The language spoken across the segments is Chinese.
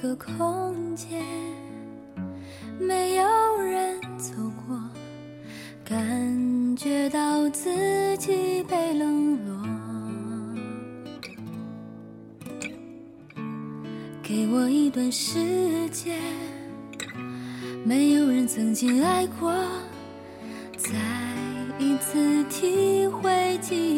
个空间，没有人走过，感觉到自己被冷落。给我一段时间，没有人曾经爱过，再一次体会寂寞。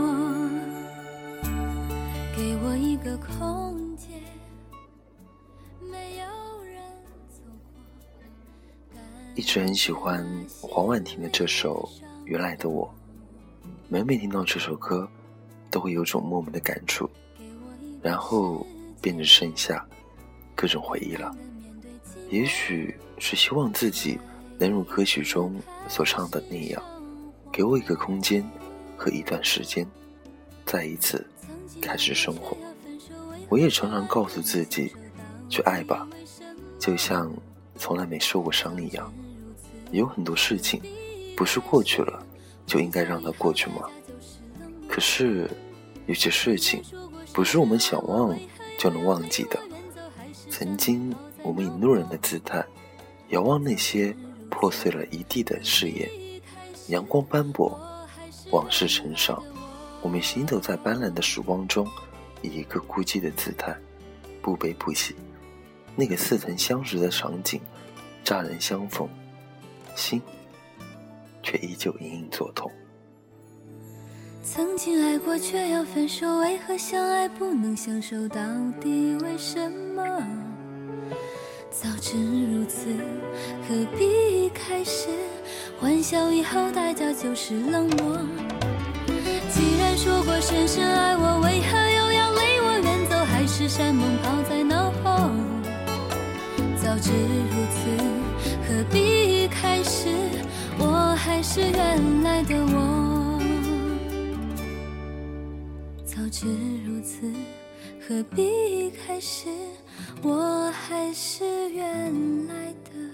空间，没有人走过。一直很喜欢黄婉婷的这首《原来的我》，每每听到这首歌。都会有种莫名的感触，然后便只剩下各种回忆了。也许是希望自己能如歌曲中所唱的那样，给我一个空间和一段时间，再一次开始生活。我也常常告诉自己，去爱吧，就像从来没受过伤一样。有很多事情，不是过去了就应该让它过去吗？可是，有些事情不是我们想忘就能忘记的。曾经，我们以路人的姿态，遥望那些破碎了一地的誓言。阳光斑驳，往事成伤。我们行走在斑斓的曙光中，以一个孤寂的姿态，不悲不喜。那个似曾相识的场景，乍然相逢，心却依旧隐隐作痛。曾经爱过却要分手，为何相爱不能相守？到底为什么？早知如此，何必开始？欢笑以后，代价就是冷漠。既然说过深深爱我，为何是？山盟抛在脑后。早知如此，何必开始？我还是原来的我。早知如此，何必开始？我还是原来的。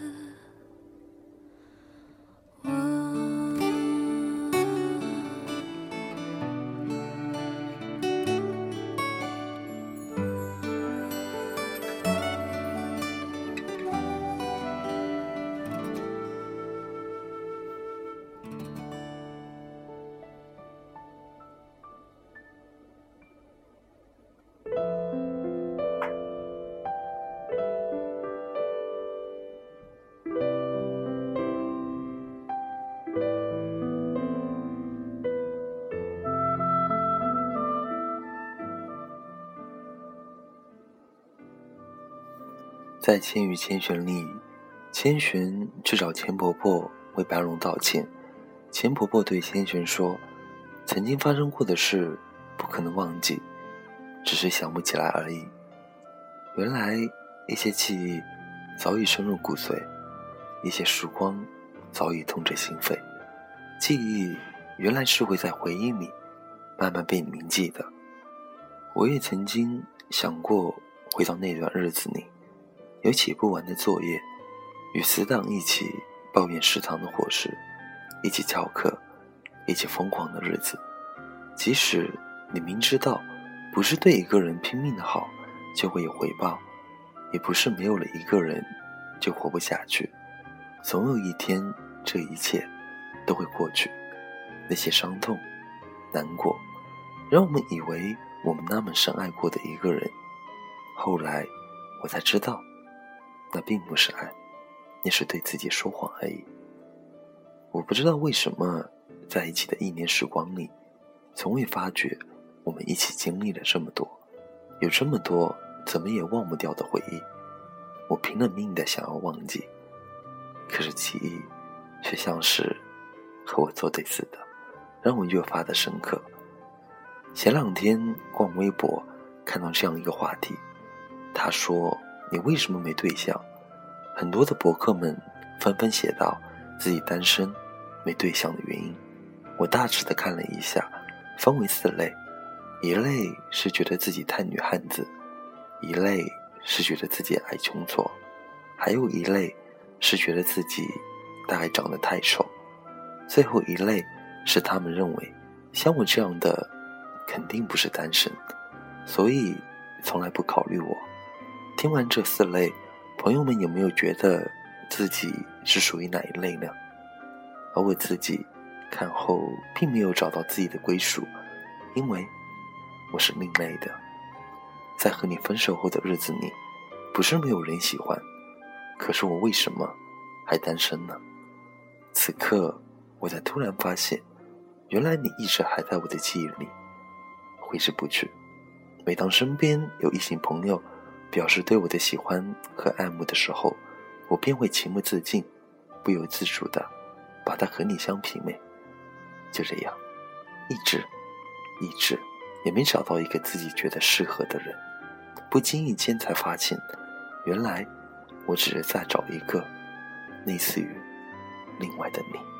在《千与千寻》里，千寻去找钱婆婆为白龙道歉。钱婆婆对千寻说：“曾经发生过的事不可能忘记，只是想不起来而已。”原来一些记忆早已深入骨髓，一些时光早已痛彻心扉。记忆原来是会在回忆里慢慢被铭记的。我也曾经想过回到那段日子里。有写不完的作业，与死党一起抱怨食堂的伙食，一起翘课，一起疯狂的日子。即使你明知道，不是对一个人拼命的好就会有回报，也不是没有了一个人就活不下去。总有一天，这一切都会过去。那些伤痛、难过，让我们以为我们那么深爱过的一个人，后来我才知道。那并不是爱，那是对自己说谎而已。我不知道为什么，在一起的一年时光里，从未发觉我们一起经历了这么多，有这么多怎么也忘不掉的回忆。我拼了命的想要忘记，可是记忆却像是和我作对似的，让我越发的深刻。前两天逛微博，看到这样一个话题，他说：“你为什么没对象？”很多的博客们纷纷写道自己单身、没对象的原因。我大致的看了一下，分为四类：一类是觉得自己太女汉子，一类是觉得自己爱穷挫，还有一类是觉得自己大概长得太丑，最后一类是他们认为像我这样的。肯定不是单身，所以从来不考虑我。听完这四类，朋友们有没有觉得自己是属于哪一类呢？而我自己看后并没有找到自己的归属，因为我是另类的。在和你分手后的日子里，不是没有人喜欢，可是我为什么还单身呢？此刻，我才突然发现，原来你一直还在我的记忆里。挥之不去。每当身边有异性朋友表示对我的喜欢和爱慕的时候，我便会情不自禁、不由自主的把它和你相媲美。就这样，一直、一直也没找到一个自己觉得适合的人。不经意间才发现，原来我只是在找一个类似于另外的你。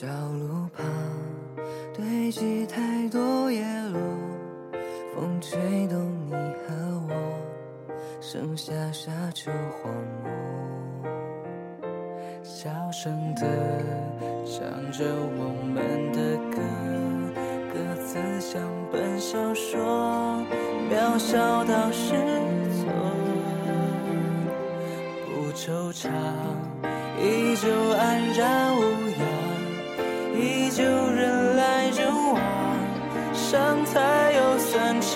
小路旁堆积太多叶落，风吹动你和我，剩下沙丘荒漠，小声的唱着我们的歌，歌词像本小说。渺小到失措，不惆怅，依旧安然无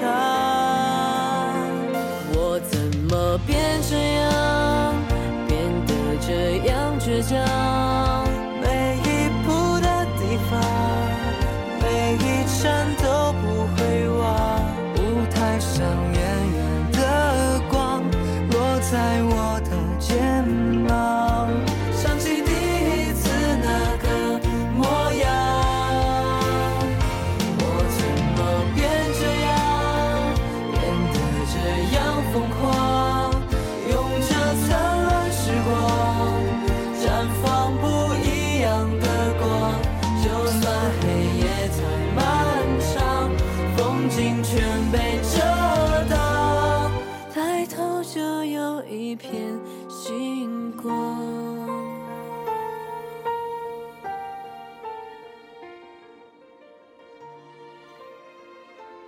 散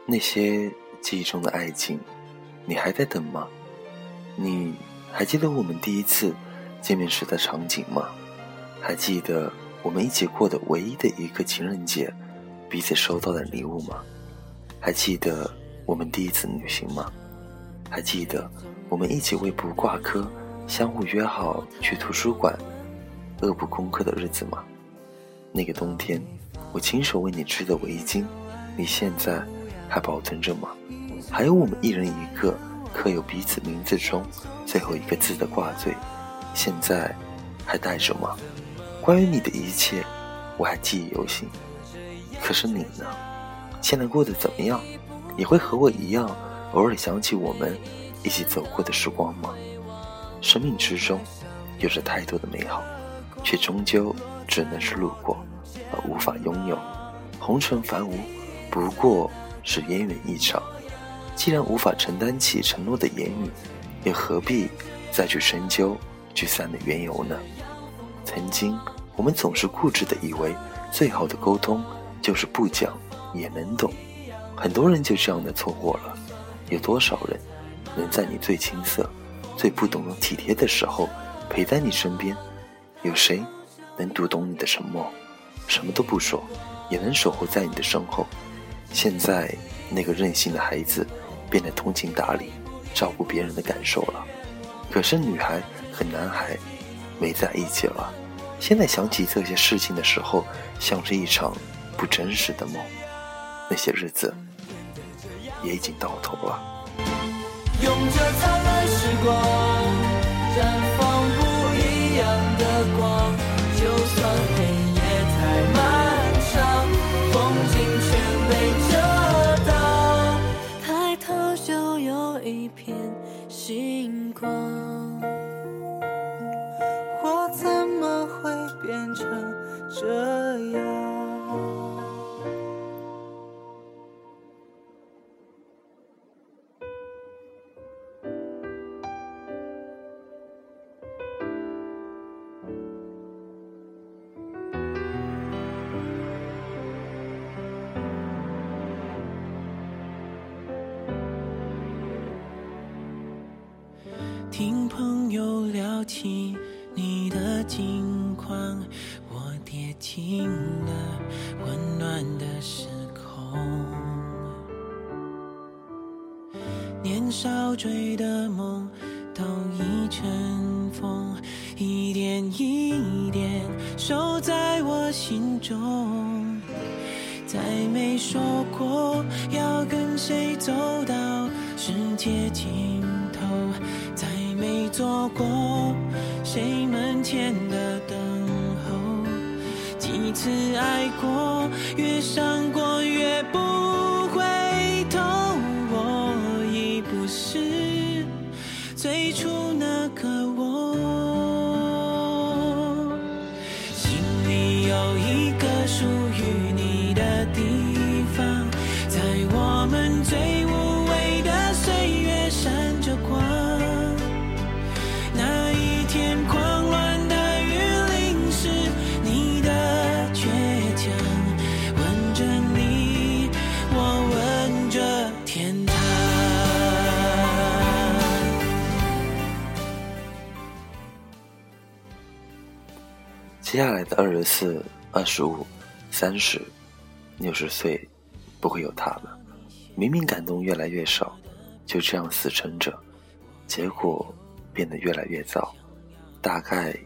那些记忆中的爱情，你还在等吗？你还记得我们第一次见面时的场景吗？还记得我们一起过的唯一的一个情人节，彼此收到的礼物吗？还记得我们第一次旅行吗？还记得？我们一起为不挂科，相互约好去图书馆，恶补功课的日子吗？那个冬天，我亲手为你织的围巾，你现在还保存着吗？还有我们一人一个刻有彼此名字中最后一个字的挂坠，现在还带着吗？关于你的一切，我还记忆犹新。可是你呢？现在过得怎么样？你会和我一样，偶尔想起我们。一起走过的时光吗？生命之中有着太多的美好，却终究只能是路过，而无法拥有。红尘凡无，不过是烟缘一场。既然无法承担起承诺的言语，又何必再去深究聚散的缘由呢？曾经，我们总是固执的以为，最好的沟通就是不讲也能懂。很多人就这样的错过了。有多少人能在你最青涩、最不懂体贴的时候陪在你身边？有谁能读懂你的沉默，什么都不说，也能守候在你的身后？现在，那个任性的孩子。变得通情达理，照顾别人的感受了。可是女孩和男孩没在一起了。现在想起这些事情的时候，像是一场不真实的梦。那些日子也已经到头了。用着灿烂时光，听朋友聊起你的近况，我跌进了温暖的时空。年少追的梦都已成风，一点一点收在我心中。再没说过要跟谁走到世界尽头。没做过谁门前的等候，几次爱过，越伤过接下来的二十四、二十五、三十、六十岁，不会有他了。明明感动越来越少，就这样死撑着，结果变得越来越糟。大概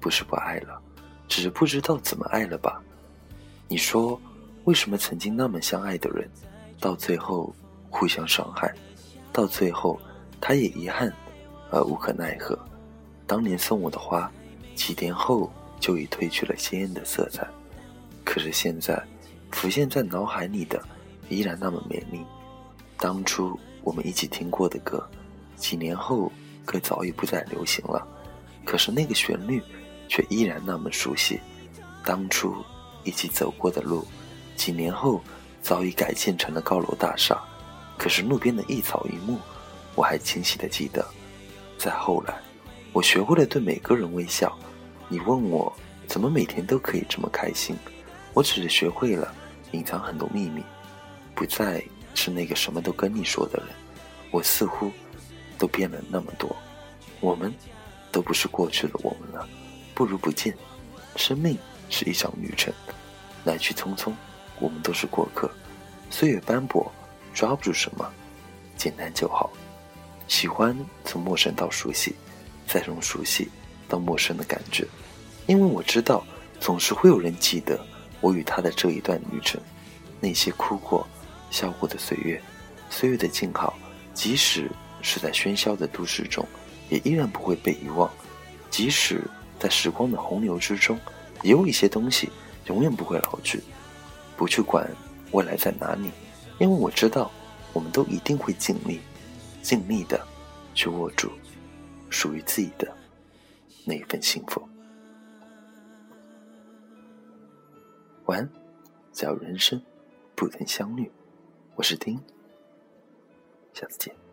不是不爱了，只是不知道怎么爱了吧？你说，为什么曾经那么相爱的人，到最后互相伤害，到最后他也遗憾而无可奈何？当年送我的花，几年后。就已褪去了鲜艳的色彩，可是现在浮现在脑海里的依然那么美丽。当初我们一起听过的歌，几年后歌早已不再流行了，可是那个旋律却依然那么熟悉。当初一起走过的路，几年后早已改建成了高楼大厦，可是路边的一草一木，我还清晰的记得。再后来，我学会了对每个人微笑。你问我怎么每天都可以这么开心？我只是学会了隐藏很多秘密，不再是那个什么都跟你说的人。我似乎都变了那么多，我们都不是过去的我们了。不如不见。生命是一场旅程，来去匆匆，我们都是过客。岁月斑驳，抓不住什么，简单就好。喜欢从陌生到熟悉，再从熟悉。到陌生的感觉，因为我知道，总是会有人记得我与他的这一段旅程，那些哭过、笑过的岁月，岁月的静好，即使是在喧嚣的都市中，也依然不会被遗忘；即使在时光的洪流之中，也有一些东西永远不会老去。不去管未来在哪里，因为我知道，我们都一定会尽力，尽力的去握住属于自己的。那一份幸福。晚安，假如人生不曾相遇，我是丁，下次见。